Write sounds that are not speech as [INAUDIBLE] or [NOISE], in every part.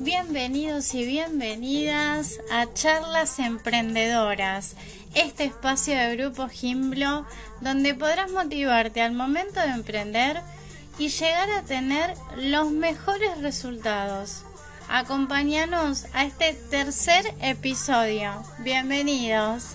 Bienvenidos y bienvenidas a Charlas Emprendedoras, este espacio de Grupo Gimblo donde podrás motivarte al momento de emprender y llegar a tener los mejores resultados. Acompáñanos a este tercer episodio. Bienvenidos.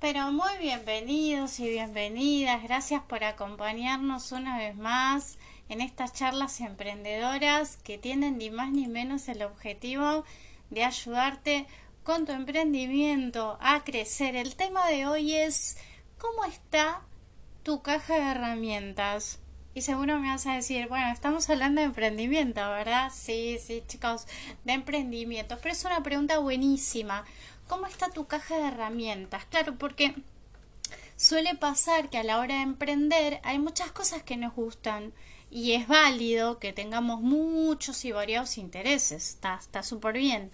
Pero muy bienvenidos y bienvenidas. Gracias por acompañarnos una vez más en estas charlas emprendedoras que tienen ni más ni menos el objetivo de ayudarte con tu emprendimiento a crecer. El tema de hoy es ¿cómo está tu caja de herramientas? Y seguro me vas a decir, bueno, estamos hablando de emprendimiento, ¿verdad? Sí, sí, chicos, de emprendimiento. Pero es una pregunta buenísima. ¿Cómo está tu caja de herramientas? Claro, porque suele pasar que a la hora de emprender hay muchas cosas que nos gustan y es válido que tengamos muchos y variados intereses. Está súper bien.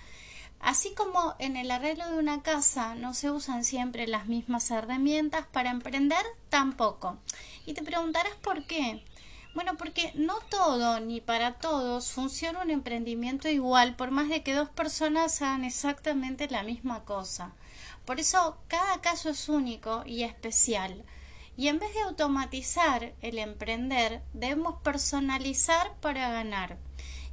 Así como en el arreglo de una casa no se usan siempre las mismas herramientas para emprender, tampoco. Y te preguntarás por qué. Bueno, porque no todo ni para todos funciona un emprendimiento igual, por más de que dos personas hagan exactamente la misma cosa. Por eso cada caso es único y especial. Y en vez de automatizar el emprender, debemos personalizar para ganar.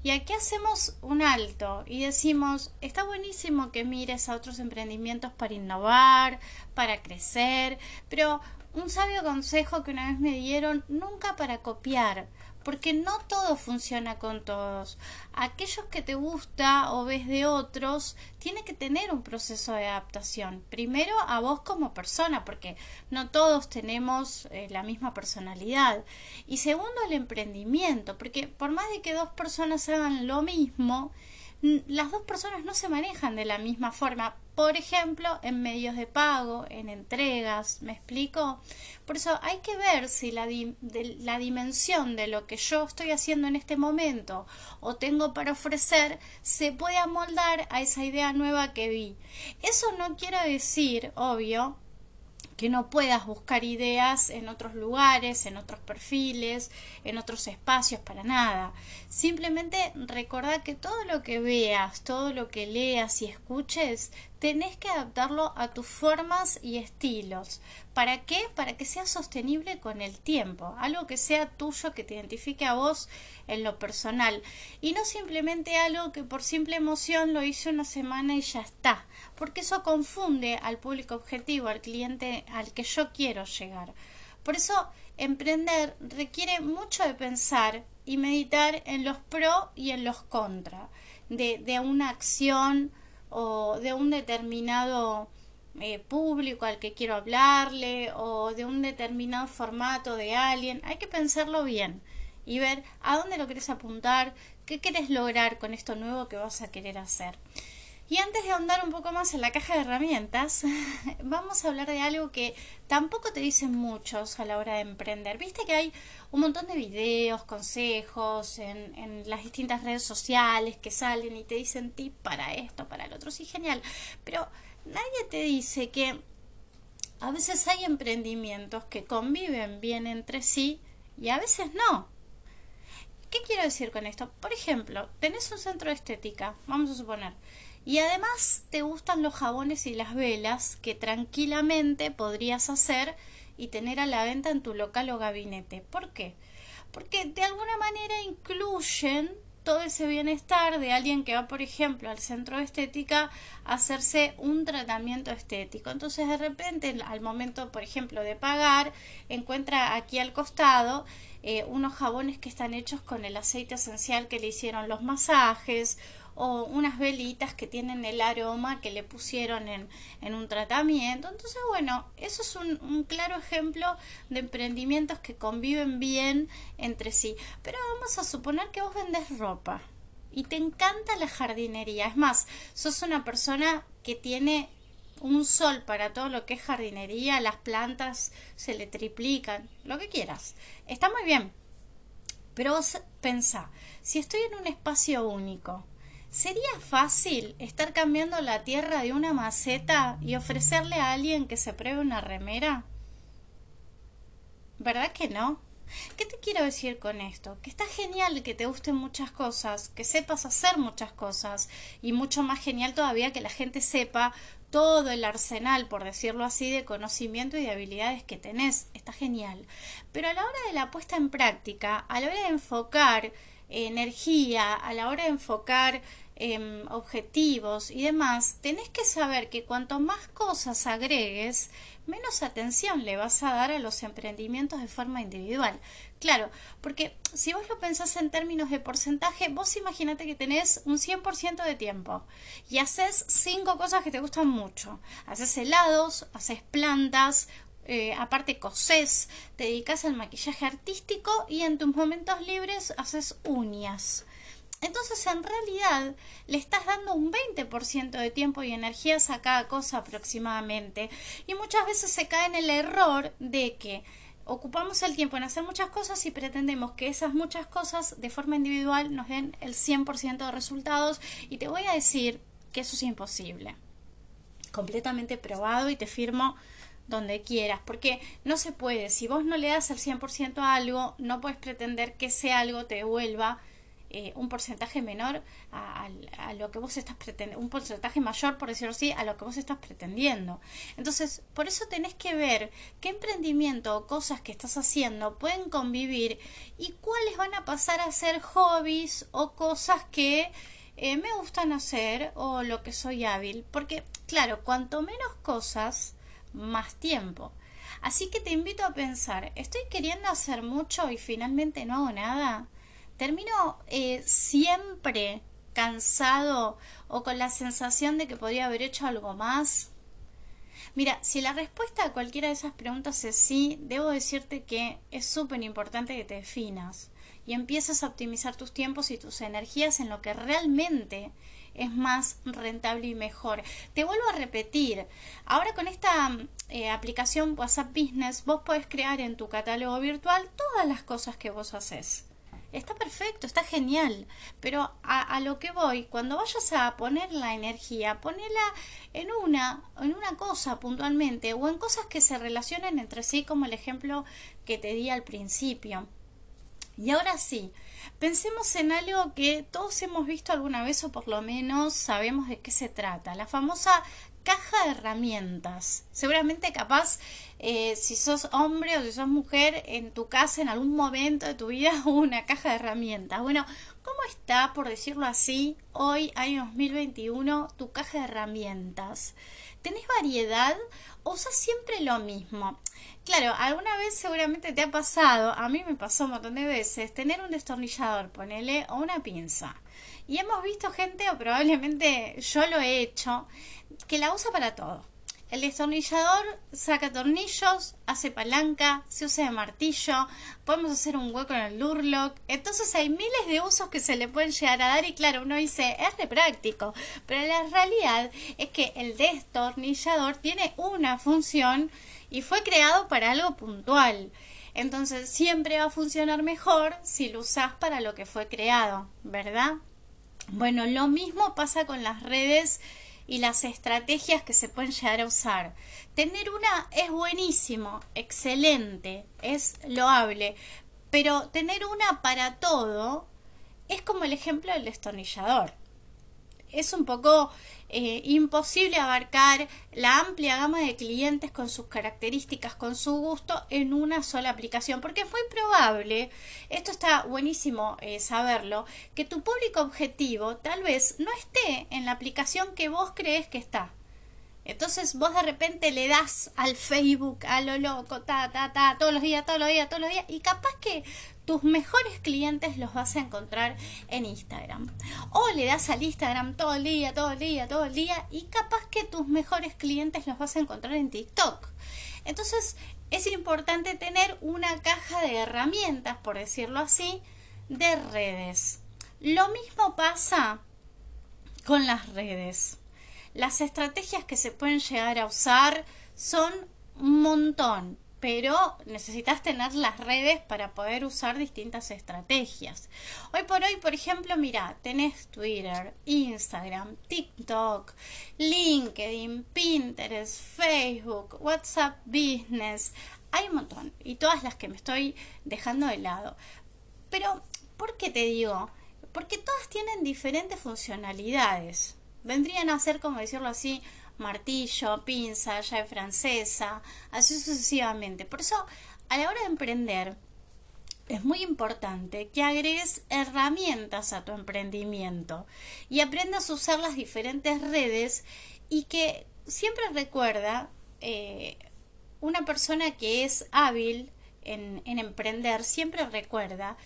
Y aquí hacemos un alto y decimos, está buenísimo que mires a otros emprendimientos para innovar, para crecer, pero un sabio consejo que una vez me dieron, nunca para copiar, porque no todo funciona con todos. Aquellos que te gusta o ves de otros, tiene que tener un proceso de adaptación. Primero a vos como persona, porque no todos tenemos eh, la misma personalidad. Y segundo el emprendimiento, porque por más de que dos personas hagan lo mismo, las dos personas no se manejan de la misma forma. Por ejemplo, en medios de pago, en entregas, ¿me explico? Por eso hay que ver si la, la dimensión de lo que yo estoy haciendo en este momento o tengo para ofrecer se puede amoldar a esa idea nueva que vi. Eso no quiere decir, obvio, que no puedas buscar ideas en otros lugares, en otros perfiles, en otros espacios, para nada. Simplemente recordar que todo lo que veas, todo lo que leas y escuches, tenés que adaptarlo a tus formas y estilos. ¿Para qué? Para que sea sostenible con el tiempo, algo que sea tuyo, que te identifique a vos en lo personal y no simplemente algo que por simple emoción lo hice una semana y ya está, porque eso confunde al público objetivo, al cliente al que yo quiero llegar. Por eso emprender requiere mucho de pensar y meditar en los pro y en los contra de, una acción o de un determinado eh, público al que quiero hablarle o de un determinado formato de alguien. Hay que pensarlo bien y ver a dónde lo quieres apuntar, qué quieres lograr con esto nuevo que vas a querer hacer. Y antes de ahondar un poco más en la caja de herramientas, [LAUGHS] vamos a hablar de algo que tampoco te dicen muchos a la hora de emprender. Viste que hay un montón de videos, consejos en, las distintas redes sociales que salen y te dicen tip para esto, para el otro. Sí, genial. Pero nadie te dice que a veces hay emprendimientos que conviven bien entre sí y a veces no. ¿Qué quiero decir con esto? Por ejemplo, tenés un centro de estética, vamos a suponer, y además te gustan los jabones y las velas que tranquilamente podrías hacer y tener a la venta en tu local o gabinete. ¿Por qué? Porque de alguna manera incluyen todo ese bienestar de alguien que va, por ejemplo, al centro de estética a hacerse un tratamiento estético. Entonces, de repente, al momento, por ejemplo, de pagar, encuentra aquí al costado eh, unos jabones que están hechos con el aceite esencial que le hicieron los masajes o unas velitas que tienen el aroma que le pusieron en, en un tratamiento. Entonces, bueno, eso es un, un, claro ejemplo de emprendimientos que conviven bien entre sí. Pero vamos a suponer que vos vendes ropa y te encanta la jardinería. Es más, sos una persona que tiene un sol para todo lo que es jardinería, las plantas se le triplican, lo que quieras. Está muy bien. Pero vos pensá, si estoy en un espacio único, ¿sería fácil estar cambiando la tierra de una maceta y ofrecerle a alguien que se pruebe una remera? ¿Verdad que no? ¿Qué te quiero decir con esto? Que está genial que te gusten muchas cosas, que sepas hacer muchas cosas y mucho más genial todavía que la gente sepa todo el arsenal, por decirlo así, de conocimiento y de habilidades que tenés. Está genial. Pero a la hora de la puesta en práctica, a la hora de enfocar energía, a la hora de enfocar Em, objetivos y demás, tenés que saber que cuanto más cosas agregues, menos atención le vas a dar a los emprendimientos de forma individual. Claro, porque si vos lo pensás en términos de porcentaje, vos imagínate que tenés un 100% de tiempo y haces cinco cosas que te gustan mucho. Haces helados, haces plantas, eh, aparte cosés, te dedicas al maquillaje artístico y en tus momentos libres haces uñas. Entonces, en realidad, le estás dando un 20% de tiempo y energías a cada cosa aproximadamente. Y muchas veces se cae en el error de que ocupamos el tiempo en hacer muchas cosas y pretendemos que esas muchas cosas de forma individual nos den el 100% de resultados. Y te voy a decir que eso es imposible. Completamente probado y te firmo donde quieras, porque no se puede. Si vos no le das el 100% a algo, no puedes pretender que ese algo te devuelva eh, un porcentaje menor a, lo que vos estás pretendiendo, un porcentaje mayor, por decirlo así, a lo que vos estás pretendiendo. Entonces, por eso tenés que ver qué emprendimiento o cosas que estás haciendo pueden convivir y cuáles van a pasar a ser hobbies o cosas que eh, me gustan hacer o lo que soy hábil. Porque, claro, cuanto menos cosas, más tiempo. Así que te invito a pensar, ¿estoy queriendo hacer mucho y finalmente no hago nada? Termino eh, siempre cansado o con la sensación de que podría haber hecho algo más? Mira, si la respuesta a cualquiera de esas preguntas es sí, debo decirte que es súper importante que te definas y empieces a optimizar tus tiempos y tus energías en lo que realmente es más rentable y mejor. Te vuelvo a repetir, ahora con esta eh, aplicación WhatsApp Business vos podés crear en tu catálogo virtual todas las cosas que vos haces está perfecto, está genial, pero a, lo que voy, cuando vayas a poner la energía, ponela en una, en una cosa puntualmente o en cosas que se relacionen entre sí, como el ejemplo que te di al principio. Y ahora sí, pensemos en algo que todos hemos visto alguna vez o por lo menos sabemos de qué se trata, la famosa caja de herramientas. Seguramente capaz, eh, si sos hombre o si sos mujer, en tu casa en algún momento de tu vida [LAUGHS] una caja de herramientas. Bueno, ¿cómo está, por decirlo así, hoy, año 2021, tu caja de herramientas? ¿Tenés variedad o usas siempre lo mismo? Claro, alguna vez seguramente te ha pasado, a mí me pasó un montón de veces, tener un destornillador, ponele, o una pinza. Y hemos visto gente, o probablemente yo lo he hecho, que la usa para todo. El destornillador saca tornillos, hace palanca, se usa de martillo, podemos hacer un hueco en el Durlock. Entonces hay miles de usos que se le pueden llegar a dar y claro, uno dice, es re práctico. Pero la realidad es que el destornillador tiene una función y fue creado para algo puntual. Entonces siempre va a funcionar mejor si lo usas para lo que fue creado, ¿verdad? Bueno, lo mismo pasa con las redes y las estrategias que se pueden llegar a usar. Tener una es buenísimo, excelente, es loable, pero tener una para todo es como el ejemplo del destornillador es un poco eh, imposible abarcar la amplia gama de clientes con sus características, con su gusto en una sola aplicación, porque es muy probable, esto está buenísimo eh, saberlo, que tu público objetivo tal vez no esté en la aplicación que vos crees que está. Entonces vos de repente le das al Facebook, a lo loco, ta, ta, ta, todos los días, todos los días, todos los días, y capaz que tus mejores clientes los vas a encontrar en Instagram. O le das al Instagram todo el día, todo el día, todo el día, y capaz que tus mejores clientes los vas a encontrar en TikTok. Entonces es importante tener una caja de herramientas, por decirlo así, de redes. Lo mismo pasa con las redes. Las estrategias que se pueden llegar a usar son un montón, pero necesitas tener las redes para poder usar distintas estrategias. Hoy por hoy, por ejemplo, mira, tenés Twitter, Instagram, TikTok, LinkedIn, Pinterest, Facebook, WhatsApp Business. Hay un montón y todas las que me estoy dejando de lado. Pero, ¿por qué te digo? Porque todas tienen diferentes funcionalidades. Vendrían a ser, como decirlo así, martillo, pinza, llave francesa, así sucesivamente. Por eso, a la hora de emprender, es muy importante que agregues herramientas a tu emprendimiento y aprendas a usar las diferentes redes y que siempre recuerda eh, una persona que es hábil en, en emprender, siempre recuerda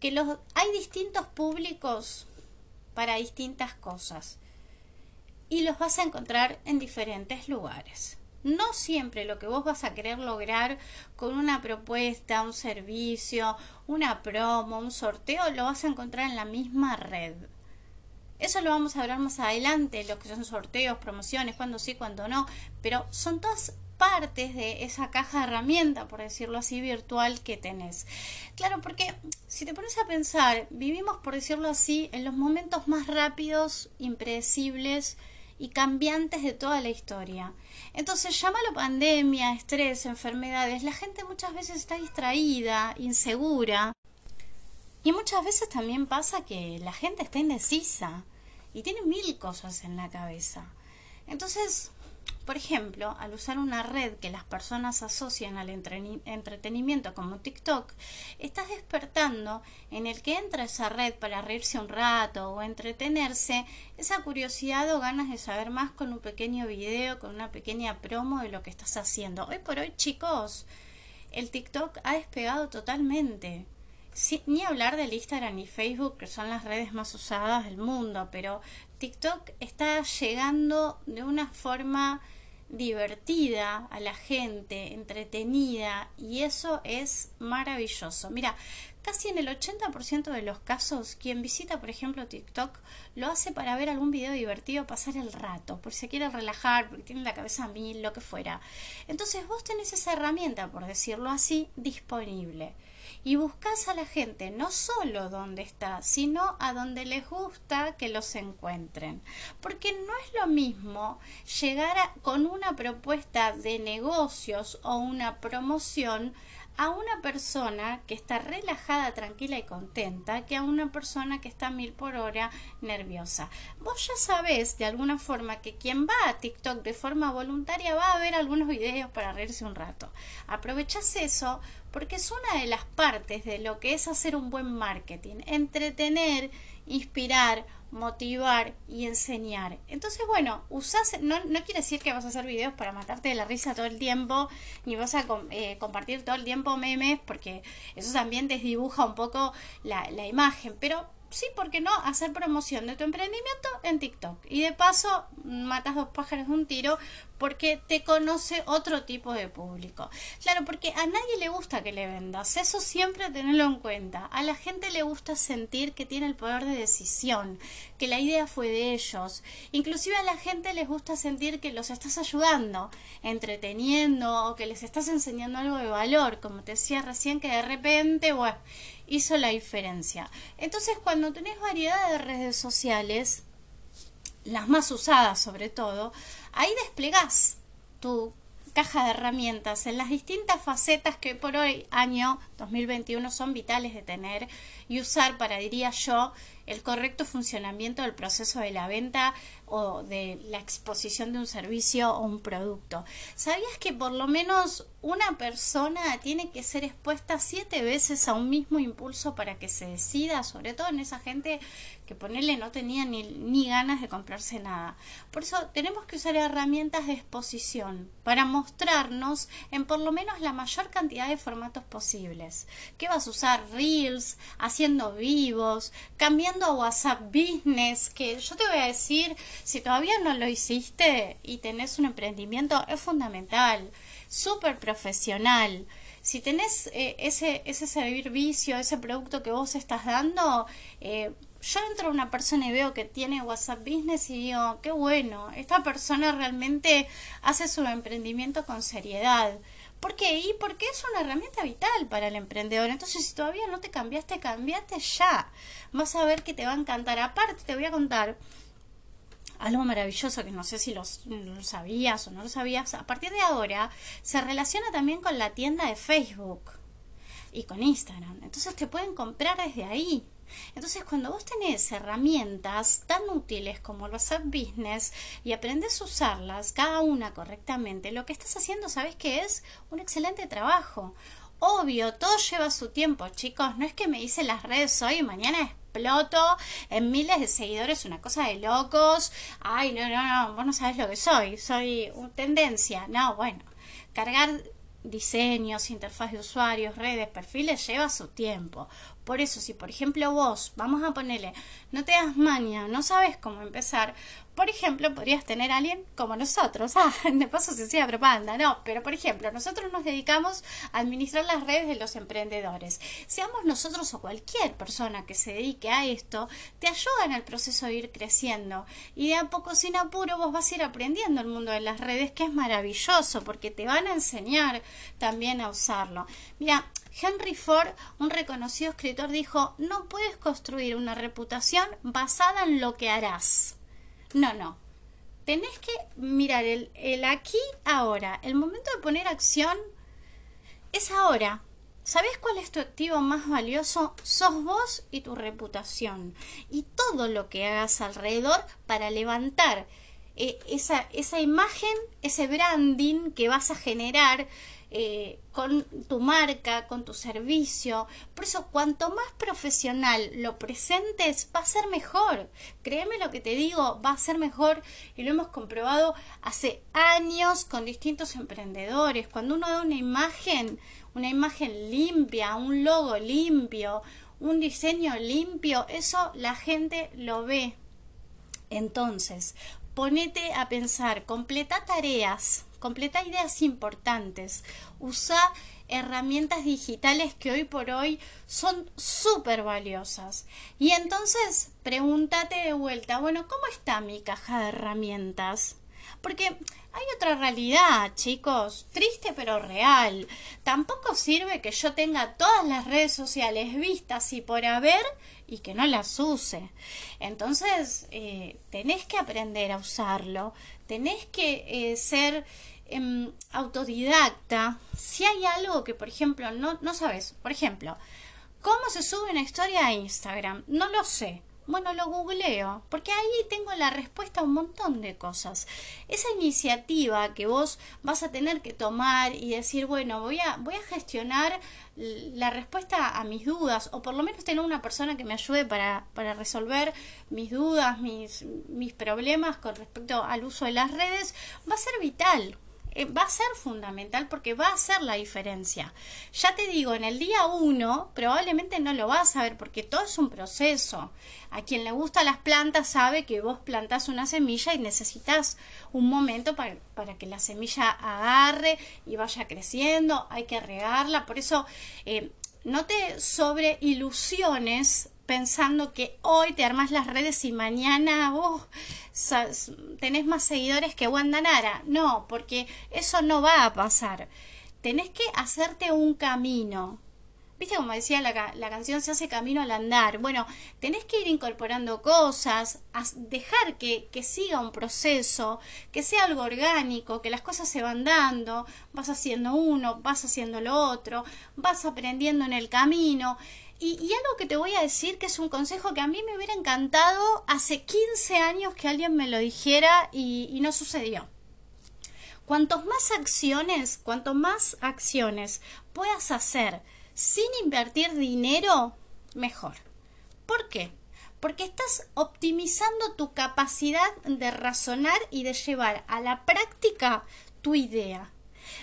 que los, hay distintos públicos para distintas cosas y los vas a encontrar en diferentes lugares. No siempre lo que vos vas a querer lograr con una propuesta, un servicio, una promo, un sorteo, lo vas a encontrar en la misma red. Eso lo vamos a hablar más adelante, lo que son sorteos, promociones, cuándo sí, cuándo no, pero son todas partes de esa caja de herramientas, por decirlo así, virtual que tenés. Claro, porque si te pones a pensar, vivimos, por decirlo así, en los momentos más rápidos, impredecibles, y cambiantes de toda la historia. Entonces, llámalo pandemia, estrés, enfermedades, la gente muchas veces está distraída, insegura. Y muchas veces también pasa que la gente está indecisa y tiene mil cosas en la cabeza. Entonces, por ejemplo, al usar una red que las personas asocian al entretenimiento como TikTok, estás despertando en el que entra esa red para reírse un rato o entretenerse esa curiosidad o ganas de saber más con un pequeño video, con una pequeña promo de lo que estás haciendo. Hoy por hoy, chicos, el TikTok ha despegado totalmente. ni hablar del Instagram y Facebook, que son las redes más usadas del mundo, pero TikTok está llegando de una forma divertida a la gente, entretenida, y eso es maravilloso. Mira, casi en el 80% de los casos, quien visita, por ejemplo, TikTok, lo hace para ver algún video divertido, pasar el rato, por si se quiere relajar, porque tiene la cabeza a mil, lo que fuera. Entonces vos tenés esa herramienta, por decirlo así, disponible y buscas a la gente no solo donde está, sino a donde les gusta que los encuentren. Porque no es lo mismo llegar con una propuesta de negocios o una promoción a una persona que está relajada, tranquila y contenta que a una persona que está mil por hora nerviosa. Vos ya sabés de alguna forma que quien va a TikTok de forma voluntaria va a ver algunos videos para reírse un rato. Aprovechas eso porque es una de las partes de lo que es hacer un buen marketing, entretener, inspirar, motivar y enseñar. Entonces, bueno, usas, no, no quiere decir que vas a hacer videos para matarte de la risa todo el tiempo, ni vas a eh, compartir todo el tiempo memes, porque eso también desdibuja un poco la imagen, pero sí, ¿por qué no? Hacer promoción de tu emprendimiento en TikTok. Y de paso, matas dos pájaros de un tiro porque te conoce otro tipo de público. Claro, porque a nadie le gusta que le vendas. Eso siempre tenerlo en cuenta. A la gente le gusta sentir que tiene el poder de decisión, que la idea fue de ellos. Inclusive a la gente les gusta sentir que los estás ayudando, entreteniendo o que les estás enseñando algo de valor, como te decía recién que de repente, bueno, hizo la diferencia. Entonces, cuando tenés variedad de redes sociales, las más usadas sobre todo, ahí desplegás tu caja de herramientas en las distintas facetas que por hoy, año 2021, son vitales de tener y usar para, diría yo, el correcto funcionamiento del proceso de la venta o de la exposición de un servicio o un producto. ¿Sabías que por lo menos una persona tiene que ser expuesta siete veces a un mismo impulso para que se decida, sobre todo en esa gente que ponerle no tenía ni, ni ganas de comprarse nada? Por eso tenemos que usar herramientas de exposición para mostrarnos en por lo menos la mayor cantidad de formatos posibles. ¿Qué vas a usar? Reels, haciendo vivos, cambiando WhatsApp Business, que yo te voy a decir, si todavía no lo hiciste y tenés un emprendimiento, es fundamental, súper profesional. Si tenés eh, ese, ese servicio, ese producto que vos estás dando, eh, yo entro a una persona y veo que tiene WhatsApp Business y digo, qué bueno, esta persona realmente hace su emprendimiento con seriedad. ¿Por qué? Y porque es una herramienta vital para el emprendedor. Entonces, si todavía no te cambiaste, cambiate ya. Vas a ver que te va a encantar. Aparte, te voy a contar algo maravilloso que no sé si lo, sabías o no lo sabías. A partir de ahora, se relaciona también con la tienda de Facebook y con Instagram. Entonces, te pueden comprar desde ahí. Entonces, cuando vos tenés herramientas tan útiles como el WhatsApp Business y aprendes a usarlas, cada una correctamente, lo que estás haciendo, ¿sabes qué es? Un excelente trabajo. Obvio, todo lleva su tiempo, chicos. No es que me dicen las redes hoy y mañana exploto en miles de seguidores, una cosa de locos. Ay, no, no, no, vos no sabes lo que soy. Soy una tendencia. No, bueno, cargar diseños, interfaz de usuarios, redes, perfiles, lleva su tiempo. Por eso, si por ejemplo vos, vamos a ponerle, no te das maña, no sabes cómo empezar, por ejemplo, podrías tener a alguien como nosotros. Ah, [LAUGHS] de paso se hacía propaganda, no, pero por ejemplo, nosotros nos dedicamos a administrar las redes de los emprendedores. Seamos nosotros o cualquier persona que se dedique a esto, te ayuda en el proceso de ir creciendo. Y de a poco, sin apuro, vos vas a ir aprendiendo el mundo de las redes, que es maravilloso, porque te van a enseñar también a usarlo. Mira, Henry Ford, un reconocido escritor, dijo, no puedes construir una reputación basada en lo que harás. No, no. Tenés que mirar el, el aquí, ahora. El momento de poner acción es ahora. ¿Sabes cuál es tu activo más valioso? Sos vos y tu reputación. Y todo lo que hagas alrededor para levantar eh, esa, esa imagen, ese branding que vas a generar eh, con tu marca, con tu servicio. Por eso, cuanto más profesional lo presentes, va a ser mejor. Créeme lo que te digo, va a ser mejor y lo hemos comprobado hace años con distintos emprendedores. Cuando uno da una imagen, una imagen limpia, un logo limpio, un diseño limpio, eso la gente lo ve. Entonces, ponete a pensar, completa tareas completa ideas importantes, usa herramientas digitales que hoy por hoy son súper valiosas. Y entonces pregúntate de vuelta, bueno, ¿cómo está mi caja de herramientas? Porque hay otra realidad, chicos, triste pero real. Tampoco sirve que yo tenga todas las redes sociales vistas y por haber y que no las use. Entonces, eh, tenés que aprender a usarlo, tenés que eh, ser Em, autodidacta, si hay algo que, por ejemplo, no, no sabes, por ejemplo, ¿cómo se sube una historia a Instagram? No lo sé. Bueno, lo googleo, porque ahí tengo la respuesta a un montón de cosas. Esa iniciativa que vos vas a tener que tomar y decir, bueno, voy a, voy a gestionar la respuesta a mis dudas, o por lo menos tener una persona que me ayude para, para resolver mis dudas, mis, mis problemas con respecto al uso de las redes, va a ser vital. Eh, va a ser fundamental porque va a hacer la diferencia. Ya te digo, en el día uno probablemente no lo vas a ver porque todo es un proceso. A quien le gustan las plantas sabe que vos plantás una semilla y necesitas un momento para, para que la semilla agarre y vaya creciendo, hay que regarla, por eso eh, no te sobre ilusiones pensando que hoy te armas las redes y mañana vos tenés más seguidores que Wanda Nara. No, porque eso no va a pasar. Tenés que hacerte un camino. ¿Viste como decía la, la, canción se hace camino al andar? Bueno, tenés que ir incorporando cosas, dejar que, que siga un proceso, que sea algo orgánico, que las cosas se van dando, vas haciendo uno, vas haciendo lo otro, vas aprendiendo en el camino. Y, algo que te voy a decir que es un consejo que a mí me hubiera encantado hace 15 años que alguien me lo dijera y, no sucedió. Cuantos más acciones, cuanto más acciones puedas hacer sin invertir dinero, mejor. ¿Por qué? Porque estás optimizando tu capacidad de razonar y de llevar a la práctica tu idea.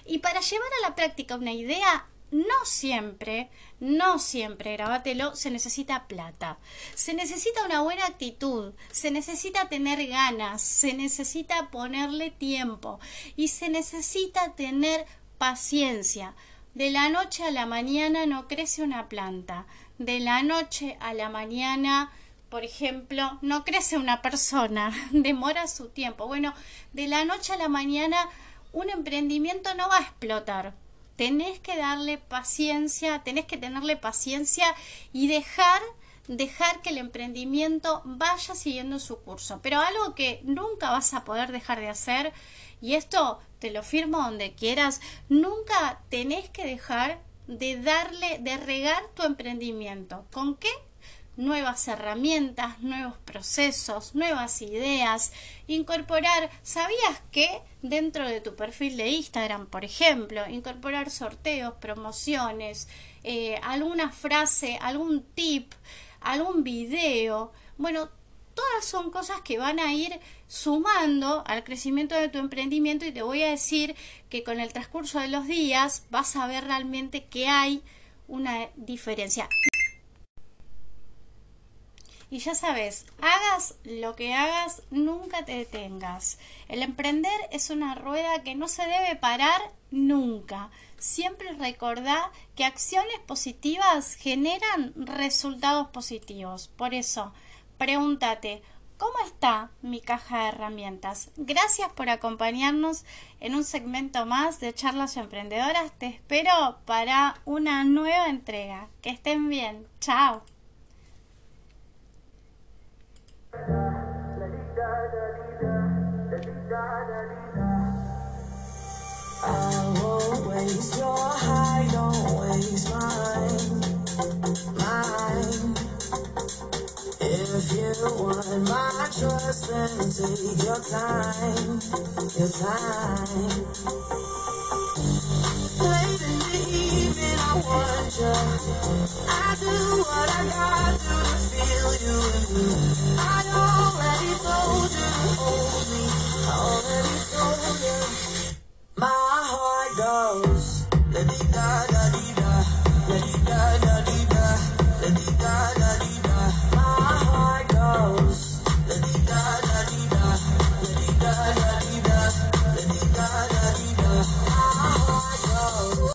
Y para llevar a la práctica una idea no siempre, no siempre, grábatelo, se necesita plata. Se necesita una buena actitud, se necesita tener ganas, se necesita ponerle tiempo y se necesita tener paciencia. De la noche a la mañana no crece una planta. De la noche a la mañana, por ejemplo, no crece una persona. [LAUGHS] Demora su tiempo. Bueno, de la noche a la mañana un emprendimiento no va a explotar tenés que darle paciencia, tenés que tenerle paciencia y dejar dejar que el emprendimiento vaya siguiendo su curso. Pero algo que nunca vas a poder dejar de hacer, y esto te lo firmo donde quieras, nunca tenés que dejar de darle, de regar tu emprendimiento. ¿Con qué? Nuevas herramientas, nuevos procesos, nuevas ideas, incorporar, ¿sabías que dentro de tu perfil de Instagram, por ejemplo, incorporar sorteos, promociones, eh, alguna frase, algún tip, algún video? Bueno, todas son cosas que van a ir sumando al crecimiento de tu emprendimiento y te voy a decir que con el transcurso de los días vas a ver realmente que hay una diferencia. Y ya sabes, hagas lo que hagas, nunca te detengas. El emprender es una rueda que no se debe parar nunca. Siempre recordá que acciones positivas generan resultados positivos. Por eso, pregúntate, ¿cómo está mi caja de herramientas? Gracias por acompañarnos en un segmento más de charlas emprendedoras. Te espero para una nueva entrega. Que estén bien. Chao. Don't waste mine, mine. If you want my trust, then take your time, your time. I do what I got to to feel you. I already told you to hold me. I already told you.